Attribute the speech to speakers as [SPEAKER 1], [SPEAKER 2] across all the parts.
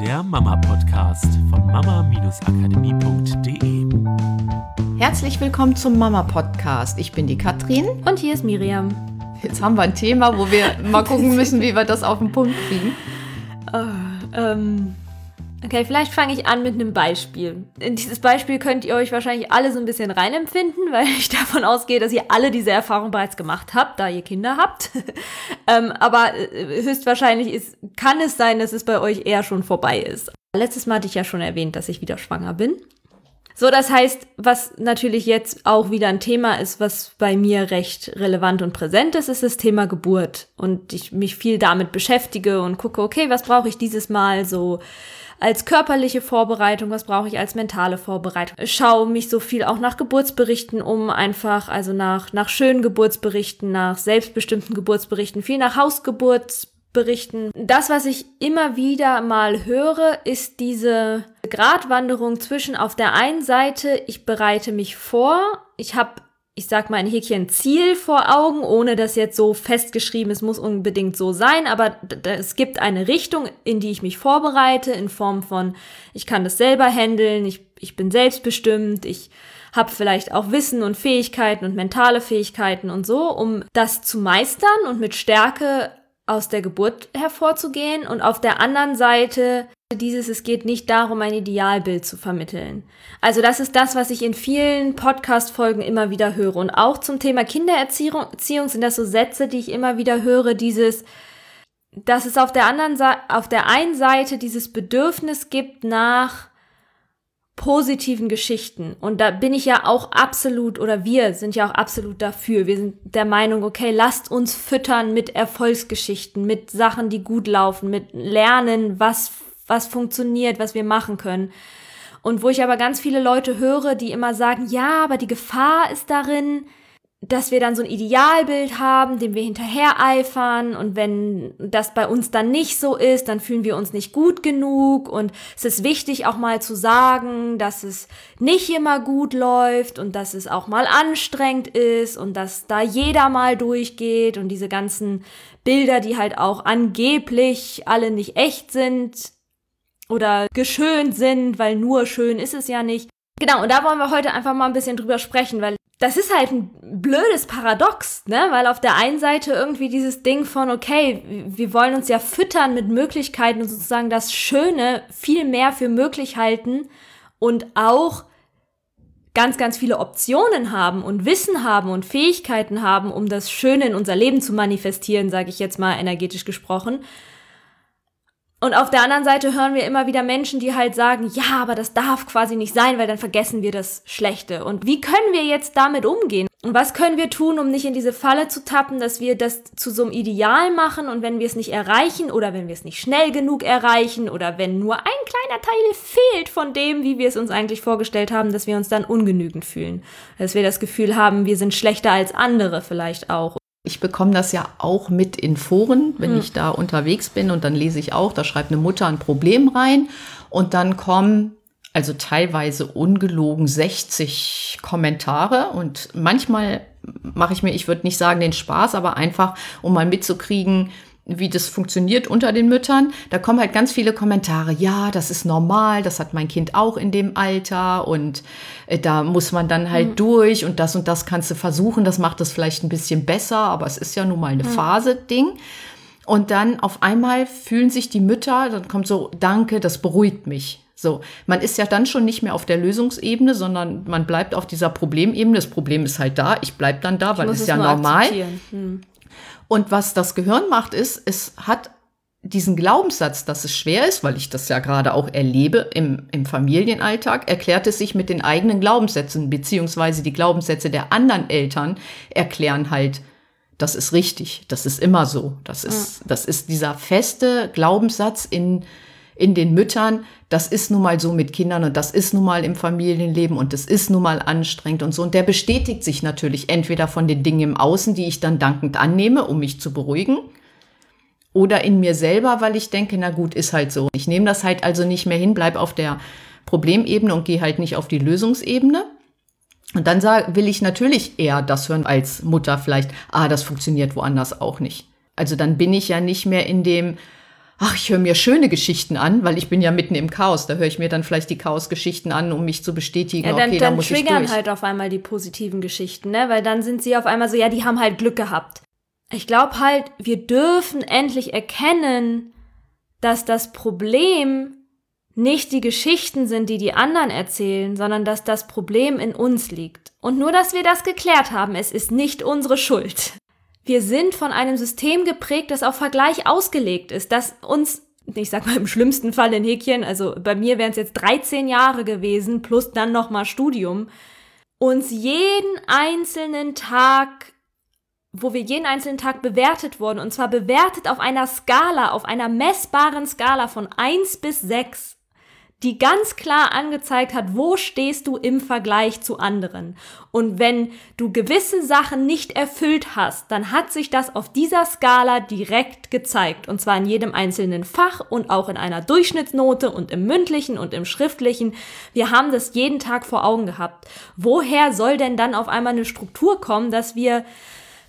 [SPEAKER 1] der Mama-Podcast von mama-akademie.de.
[SPEAKER 2] Herzlich willkommen zum Mama-Podcast. Ich bin die Katrin.
[SPEAKER 3] Und hier ist Miriam.
[SPEAKER 2] Jetzt haben wir ein Thema, wo wir mal gucken müssen, wie wir das auf den Punkt kriegen.
[SPEAKER 3] Oh, ähm, okay, vielleicht fange ich an mit einem Beispiel. In dieses Beispiel könnt ihr euch wahrscheinlich alle so ein bisschen reinempfinden, weil ich davon ausgehe, dass ihr alle diese Erfahrung bereits gemacht habt, da ihr Kinder habt. ähm, aber äh, höchstwahrscheinlich ist, kann es sein, dass es bei euch eher schon vorbei ist. Letztes Mal hatte ich ja schon erwähnt, dass ich wieder schwanger bin. So, das heißt, was natürlich jetzt auch wieder ein Thema ist, was bei mir recht relevant und präsent ist, ist das Thema Geburt. Und ich mich viel damit beschäftige und gucke, okay, was brauche ich dieses Mal so als körperliche Vorbereitung, was brauche ich als mentale Vorbereitung. Schaue mich so viel auch nach Geburtsberichten um, einfach, also nach, nach schönen Geburtsberichten, nach selbstbestimmten Geburtsberichten, viel nach Hausgeburtsberichten berichten. Das, was ich immer wieder mal höre, ist diese Gratwanderung zwischen auf der einen Seite, ich bereite mich vor, ich habe ich sag mal ein Häkchen Ziel vor Augen, ohne dass jetzt so festgeschrieben, es muss unbedingt so sein, aber es gibt eine Richtung, in die ich mich vorbereite, in Form von, ich kann das selber handeln, ich, ich bin selbstbestimmt, ich habe vielleicht auch Wissen und Fähigkeiten und mentale Fähigkeiten und so, um das zu meistern und mit Stärke aus der Geburt hervorzugehen und auf der anderen Seite dieses, es geht nicht darum, ein Idealbild zu vermitteln. Also das ist das, was ich in vielen Podcast-Folgen immer wieder höre. Und auch zum Thema Kindererziehung sind das so Sätze, die ich immer wieder höre, dieses, dass es auf der anderen Seite, auf der einen Seite dieses Bedürfnis gibt nach positiven Geschichten. Und da bin ich ja auch absolut, oder wir sind ja auch absolut dafür. Wir sind der Meinung, okay, lasst uns füttern mit Erfolgsgeschichten, mit Sachen, die gut laufen, mit Lernen, was, was funktioniert, was wir machen können. Und wo ich aber ganz viele Leute höre, die immer sagen, ja, aber die Gefahr ist darin, dass wir dann so ein Idealbild haben, dem wir hinterher eifern und wenn das bei uns dann nicht so ist, dann fühlen wir uns nicht gut genug. Und es ist wichtig auch mal zu sagen, dass es nicht immer gut läuft und dass es auch mal anstrengend ist und dass da jeder mal durchgeht. Und diese ganzen Bilder, die halt auch angeblich alle nicht echt sind oder geschönt sind, weil nur schön ist es ja nicht. Genau, und da wollen wir heute einfach mal ein bisschen drüber sprechen, weil das ist halt ein blödes Paradox, ne? Weil auf der einen Seite irgendwie dieses Ding von, okay, wir wollen uns ja füttern mit Möglichkeiten und sozusagen das Schöne viel mehr für möglich halten und auch ganz, ganz viele Optionen haben und Wissen haben und Fähigkeiten haben, um das Schöne in unser Leben zu manifestieren, sage ich jetzt mal energetisch gesprochen. Und auf der anderen Seite hören wir immer wieder Menschen, die halt sagen, ja, aber das darf quasi nicht sein, weil dann vergessen wir das Schlechte. Und wie können wir jetzt damit umgehen? Und was können wir tun, um nicht in diese Falle zu tappen, dass wir das zu so einem Ideal machen und wenn wir es nicht erreichen oder wenn wir es nicht schnell genug erreichen oder wenn nur ein kleiner Teil fehlt von dem, wie wir es uns eigentlich vorgestellt haben, dass wir uns dann ungenügend fühlen. Dass wir das Gefühl haben, wir sind schlechter als andere vielleicht auch.
[SPEAKER 2] Ich bekomme das ja auch mit in Foren, wenn hm. ich da unterwegs bin und dann lese ich auch, da schreibt eine Mutter ein Problem rein und dann kommen also teilweise ungelogen 60 Kommentare und manchmal mache ich mir, ich würde nicht sagen den Spaß, aber einfach, um mal mitzukriegen, wie das funktioniert unter den Müttern. Da kommen halt ganz viele Kommentare. Ja, das ist normal, das hat mein Kind auch in dem Alter und äh, da muss man dann halt mhm. durch und das und das kannst du versuchen. Das macht es vielleicht ein bisschen besser, aber es ist ja nun mal eine mhm. Phase-Ding. Und dann auf einmal fühlen sich die Mütter, dann kommt so, danke, das beruhigt mich. So, man ist ja dann schon nicht mehr auf der Lösungsebene, sondern man bleibt auf dieser Problemebene. Das Problem ist halt da, ich bleib dann da, weil es ist ja normal. Hm. Und was das Gehirn macht, ist, es hat diesen Glaubenssatz, dass es schwer ist, weil ich das ja gerade auch erlebe im, im Familienalltag, erklärt es sich mit den eigenen Glaubenssätzen, beziehungsweise die Glaubenssätze der anderen Eltern erklären halt, das ist richtig, das ist immer so. Das ist, das ist dieser feste Glaubenssatz in, in den Müttern, das ist nun mal so mit Kindern und das ist nun mal im Familienleben und das ist nun mal anstrengend und so. Und der bestätigt sich natürlich entweder von den Dingen im Außen, die ich dann dankend annehme, um mich zu beruhigen, oder in mir selber, weil ich denke, na gut, ist halt so. Ich nehme das halt also nicht mehr hin, bleib auf der Problemebene und gehe halt nicht auf die Lösungsebene. Und dann sag, will ich natürlich eher das hören als Mutter vielleicht, ah, das funktioniert woanders auch nicht. Also dann bin ich ja nicht mehr in dem, ach, ich höre mir schöne Geschichten an, weil ich bin ja mitten im Chaos. Da höre ich mir dann vielleicht die Chaos-Geschichten an, um mich zu bestätigen.
[SPEAKER 3] Ja, dann,
[SPEAKER 2] okay,
[SPEAKER 3] dann
[SPEAKER 2] da muss
[SPEAKER 3] triggern
[SPEAKER 2] ich durch.
[SPEAKER 3] halt auf einmal die positiven Geschichten, ne? Weil dann sind sie auf einmal so, ja, die haben halt Glück gehabt. Ich glaube halt, wir dürfen endlich erkennen, dass das Problem nicht die Geschichten sind, die die anderen erzählen, sondern dass das Problem in uns liegt. Und nur, dass wir das geklärt haben, es ist nicht unsere Schuld. Wir sind von einem System geprägt, das auf Vergleich ausgelegt ist, das uns, ich sag mal im schlimmsten Fall in Häkchen, also bei mir wären es jetzt 13 Jahre gewesen, plus dann nochmal Studium, uns jeden einzelnen Tag wo wir jeden einzelnen Tag bewertet wurden, und zwar bewertet auf einer Skala, auf einer messbaren Skala von 1 bis 6, die ganz klar angezeigt hat, wo stehst du im Vergleich zu anderen. Und wenn du gewisse Sachen nicht erfüllt hast, dann hat sich das auf dieser Skala direkt gezeigt. Und zwar in jedem einzelnen Fach und auch in einer Durchschnittsnote und im mündlichen und im schriftlichen. Wir haben das jeden Tag vor Augen gehabt. Woher soll denn dann auf einmal eine Struktur kommen, dass wir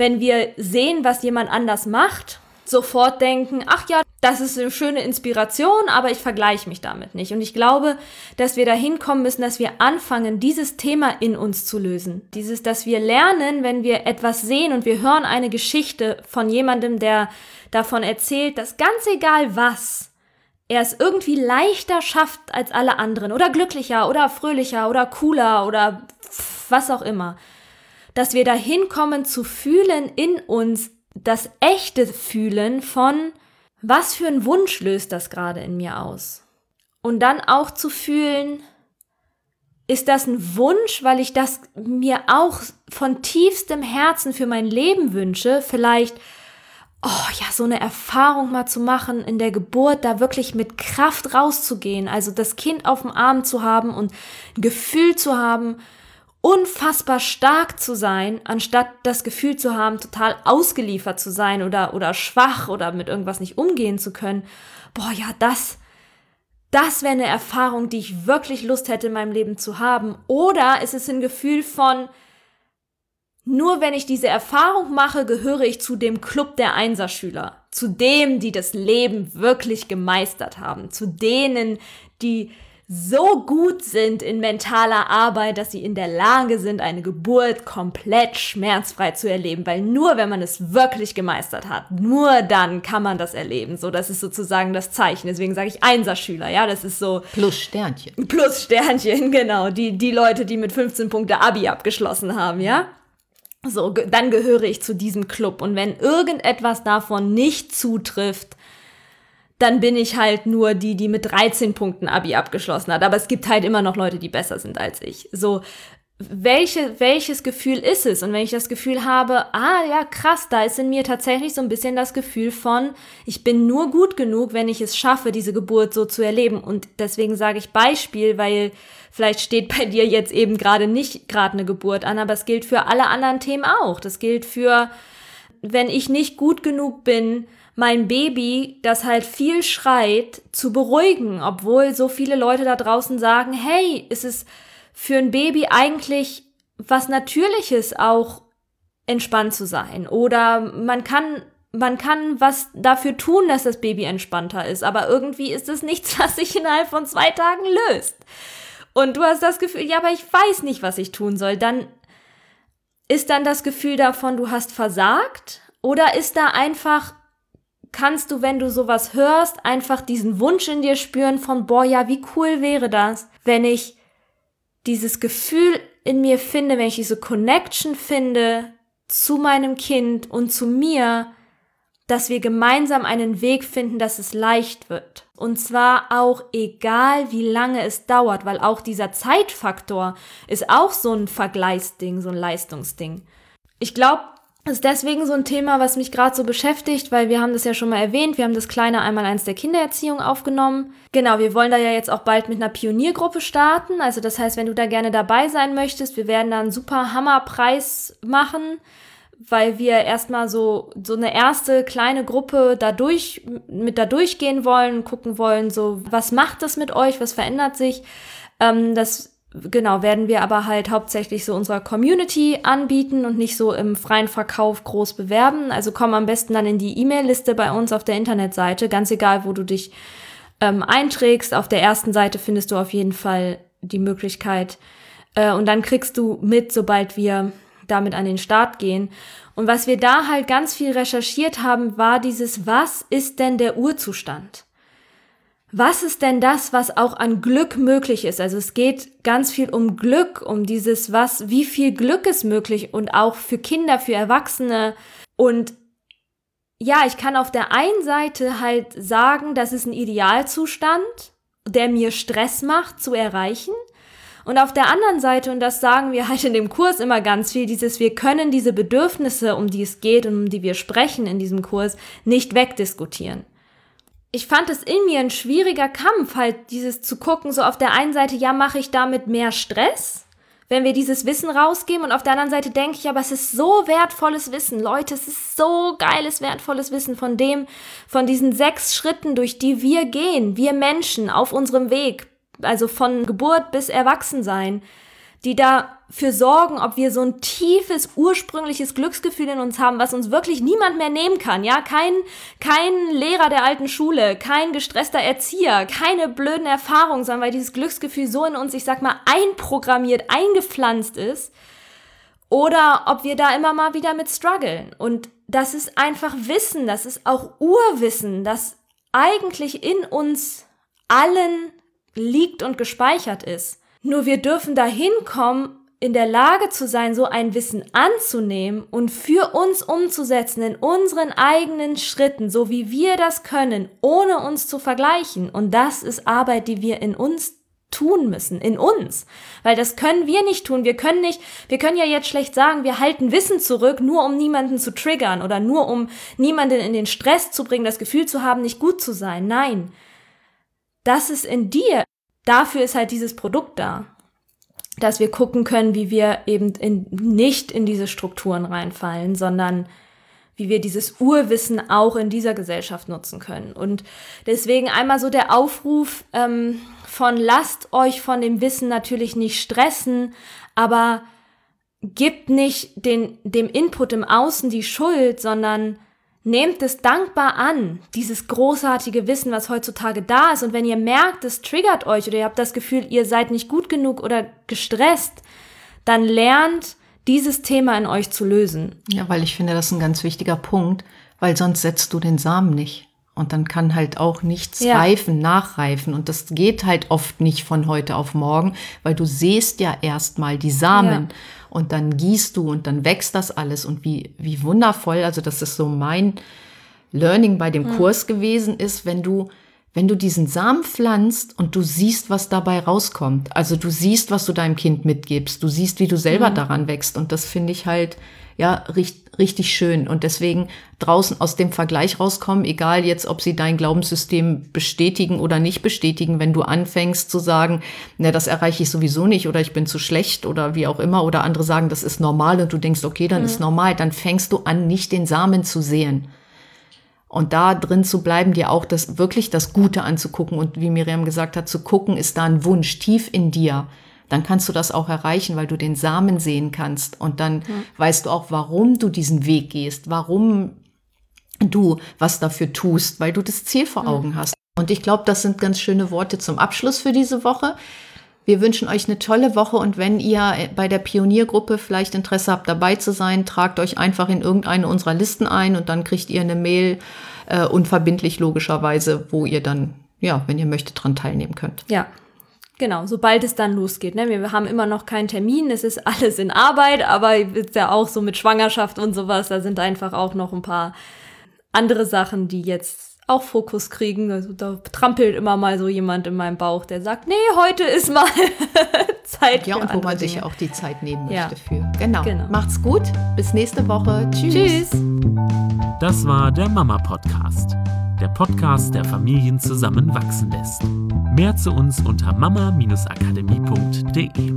[SPEAKER 3] wenn wir sehen, was jemand anders macht, sofort denken, ach ja, das ist eine schöne Inspiration, aber ich vergleiche mich damit nicht. Und ich glaube, dass wir dahin kommen müssen, dass wir anfangen, dieses Thema in uns zu lösen. Dieses, dass wir lernen, wenn wir etwas sehen und wir hören eine Geschichte von jemandem, der davon erzählt, dass ganz egal was, er es irgendwie leichter schafft als alle anderen oder glücklicher oder fröhlicher oder cooler oder was auch immer dass wir dahin kommen zu fühlen in uns, das echte Fühlen von, was für ein Wunsch löst das gerade in mir aus? Und dann auch zu fühlen, ist das ein Wunsch, weil ich das mir auch von tiefstem Herzen für mein Leben wünsche, vielleicht oh ja, so eine Erfahrung mal zu machen in der Geburt, da wirklich mit Kraft rauszugehen, also das Kind auf dem Arm zu haben und ein Gefühl zu haben, unfassbar stark zu sein, anstatt das Gefühl zu haben, total ausgeliefert zu sein oder, oder schwach oder mit irgendwas nicht umgehen zu können. Boah, ja, das, das wäre eine Erfahrung, die ich wirklich Lust hätte in meinem Leben zu haben. Oder ist es ein Gefühl von, nur wenn ich diese Erfahrung mache, gehöre ich zu dem Club der Einserschüler, zu dem, die das Leben wirklich gemeistert haben, zu denen, die so gut sind in mentaler Arbeit, dass sie in der Lage sind, eine Geburt komplett schmerzfrei zu erleben, weil nur wenn man es wirklich gemeistert hat, nur dann kann man das erleben. So, das ist sozusagen das Zeichen. Deswegen sage ich Einserschüler, ja, das ist so
[SPEAKER 2] plus Sternchen.
[SPEAKER 3] Plus Sternchen, genau, die die Leute, die mit 15 Punkte Abi abgeschlossen haben, ja? So, dann gehöre ich zu diesem Club und wenn irgendetwas davon nicht zutrifft, dann bin ich halt nur die, die mit 13 Punkten Abi abgeschlossen hat. Aber es gibt halt immer noch Leute, die besser sind als ich. So, welche, welches Gefühl ist es? Und wenn ich das Gefühl habe, ah ja, krass, da ist in mir tatsächlich so ein bisschen das Gefühl von, ich bin nur gut genug, wenn ich es schaffe, diese Geburt so zu erleben. Und deswegen sage ich Beispiel, weil vielleicht steht bei dir jetzt eben gerade nicht gerade eine Geburt an, aber es gilt für alle anderen Themen auch. Das gilt für, wenn ich nicht gut genug bin, mein Baby, das halt viel schreit, zu beruhigen, obwohl so viele Leute da draußen sagen, hey, ist es für ein Baby eigentlich was Natürliches auch entspannt zu sein oder man kann man kann was dafür tun, dass das Baby entspannter ist, aber irgendwie ist es nichts, was sich innerhalb von zwei Tagen löst. Und du hast das Gefühl, ja, aber ich weiß nicht, was ich tun soll. Dann ist dann das Gefühl davon, du hast versagt? Oder ist da einfach kannst du, wenn du sowas hörst, einfach diesen Wunsch in dir spüren von, boah, ja, wie cool wäre das, wenn ich dieses Gefühl in mir finde, wenn ich diese Connection finde zu meinem Kind und zu mir, dass wir gemeinsam einen Weg finden, dass es leicht wird. Und zwar auch egal, wie lange es dauert, weil auch dieser Zeitfaktor ist auch so ein Vergleichsding, so ein Leistungsding. Ich glaube, ist deswegen so ein Thema, was mich gerade so beschäftigt, weil wir haben das ja schon mal erwähnt. Wir haben das kleine einmal eins der Kindererziehung aufgenommen. Genau, wir wollen da ja jetzt auch bald mit einer Pioniergruppe starten. Also das heißt, wenn du da gerne dabei sein möchtest, wir werden da einen super Hammerpreis machen, weil wir erstmal so, so eine erste kleine Gruppe da durch, mit da durchgehen wollen, gucken wollen, so, was macht das mit euch, was verändert sich. Ähm, das genau, werden wir aber halt hauptsächlich so unserer Community anbieten und nicht so im freien Verkauf groß bewerben. Also komm am besten dann in die E-Mail-Liste bei uns auf der Internetseite, ganz egal, wo du dich ähm, einträgst. Auf der ersten Seite findest du auf jeden Fall die Möglichkeit. Äh, und dann kriegst du mit, sobald wir damit an den Start gehen. Und was wir da halt ganz viel recherchiert haben, war dieses, was ist denn der Urzustand? Was ist denn das, was auch an Glück möglich ist? Also es geht ganz viel um Glück, um dieses, was, wie viel Glück ist möglich und auch für Kinder, für Erwachsene. Und ja, ich kann auf der einen Seite halt sagen, das ist ein Idealzustand, der mir Stress macht zu erreichen. Und auf der anderen Seite, und das sagen wir halt in dem Kurs immer ganz viel, dieses, wir können diese Bedürfnisse, um die es geht und um die wir sprechen in diesem Kurs, nicht wegdiskutieren ich fand es in mir ein schwieriger Kampf, halt dieses zu gucken, so auf der einen Seite, ja, mache ich damit mehr Stress, wenn wir dieses Wissen rausgeben und auf der anderen Seite denke ich, aber es ist so wertvolles Wissen, Leute, es ist so geiles, wertvolles Wissen von dem, von diesen sechs Schritten, durch die wir gehen, wir Menschen auf unserem Weg, also von Geburt bis Erwachsensein, die dafür sorgen, ob wir so ein tiefes, ursprüngliches Glücksgefühl in uns haben, was uns wirklich niemand mehr nehmen kann. Ja, kein, kein Lehrer der alten Schule, kein gestresster Erzieher, keine blöden Erfahrungen, sondern weil dieses Glücksgefühl so in uns, ich sag mal, einprogrammiert, eingepflanzt ist. Oder ob wir da immer mal wieder mit strugglen. Und das ist einfach Wissen, das ist auch Urwissen, das eigentlich in uns allen liegt und gespeichert ist. Nur wir dürfen dahin kommen, in der Lage zu sein, so ein Wissen anzunehmen und für uns umzusetzen in unseren eigenen Schritten, so wie wir das können, ohne uns zu vergleichen. Und das ist Arbeit, die wir in uns tun müssen, in uns. Weil das können wir nicht tun. Wir können nicht, wir können ja jetzt schlecht sagen, wir halten Wissen zurück, nur um niemanden zu triggern oder nur um niemanden in den Stress zu bringen, das Gefühl zu haben, nicht gut zu sein. Nein. Das ist in dir dafür ist halt dieses Produkt da, dass wir gucken können, wie wir eben in, nicht in diese Strukturen reinfallen, sondern wie wir dieses Urwissen auch in dieser Gesellschaft nutzen können. Und deswegen einmal so der Aufruf ähm, von lasst euch von dem Wissen natürlich nicht stressen, aber gibt nicht den, dem Input im Außen die Schuld, sondern Nehmt es dankbar an, dieses großartige Wissen, was heutzutage da ist. Und wenn ihr merkt, es triggert euch oder ihr habt das Gefühl, ihr seid nicht gut genug oder gestresst, dann lernt dieses Thema in euch zu lösen.
[SPEAKER 2] Ja, weil ich finde, das ist ein ganz wichtiger Punkt, weil sonst setzt du den Samen nicht. Und dann kann halt auch nichts ja. reifen, nachreifen. Und das geht halt oft nicht von heute auf morgen, weil du siehst ja erstmal die Samen. Ja und dann gießt du und dann wächst das alles und wie, wie wundervoll, also das ist so mein Learning bei dem mhm. Kurs gewesen ist, wenn du, wenn du diesen Samen pflanzt und du siehst, was dabei rauskommt. Also du siehst, was du deinem Kind mitgibst. Du siehst, wie du selber mhm. daran wächst. Und das finde ich halt, ja, richtig, richtig schön. Und deswegen draußen aus dem Vergleich rauskommen, egal jetzt, ob sie dein Glaubenssystem bestätigen oder nicht bestätigen, wenn du anfängst zu sagen, na, das erreiche ich sowieso nicht oder ich bin zu schlecht oder wie auch immer, oder andere sagen, das ist normal und du denkst, okay, dann mhm. ist normal, dann fängst du an, nicht den Samen zu sehen. Und da drin zu bleiben, dir auch das wirklich das Gute anzugucken und wie Miriam gesagt hat, zu gucken, ist da ein Wunsch tief in dir dann kannst du das auch erreichen, weil du den Samen sehen kannst. Und dann ja. weißt du auch, warum du diesen Weg gehst, warum du was dafür tust, weil du das Ziel vor Augen hast. Und ich glaube, das sind ganz schöne Worte zum Abschluss für diese Woche. Wir wünschen euch eine tolle Woche und wenn ihr bei der Pioniergruppe vielleicht Interesse habt, dabei zu sein, tragt euch einfach in irgendeine unserer Listen ein und dann kriegt ihr eine Mail äh, unverbindlich logischerweise, wo ihr dann, ja, wenn ihr möchtet, dran teilnehmen könnt.
[SPEAKER 3] Ja, Genau, sobald es dann losgeht. Ne? Wir haben immer noch keinen Termin, es ist alles in Arbeit, aber ist ja auch so mit Schwangerschaft und sowas, da sind einfach auch noch ein paar andere Sachen, die jetzt auch Fokus kriegen. Also da trampelt immer mal so jemand in meinem Bauch, der sagt, nee, heute ist mal Zeit.
[SPEAKER 2] Ja, und wo man sich ja auch die Zeit nehmen möchte ja. für. Genau. genau. Macht's gut. Bis nächste Woche.
[SPEAKER 3] Tschüss. Tschüss.
[SPEAKER 1] Das war der Mama Podcast der Podcast, der Familien zusammenwachsen lässt. Mehr zu uns unter mama-akademie.de.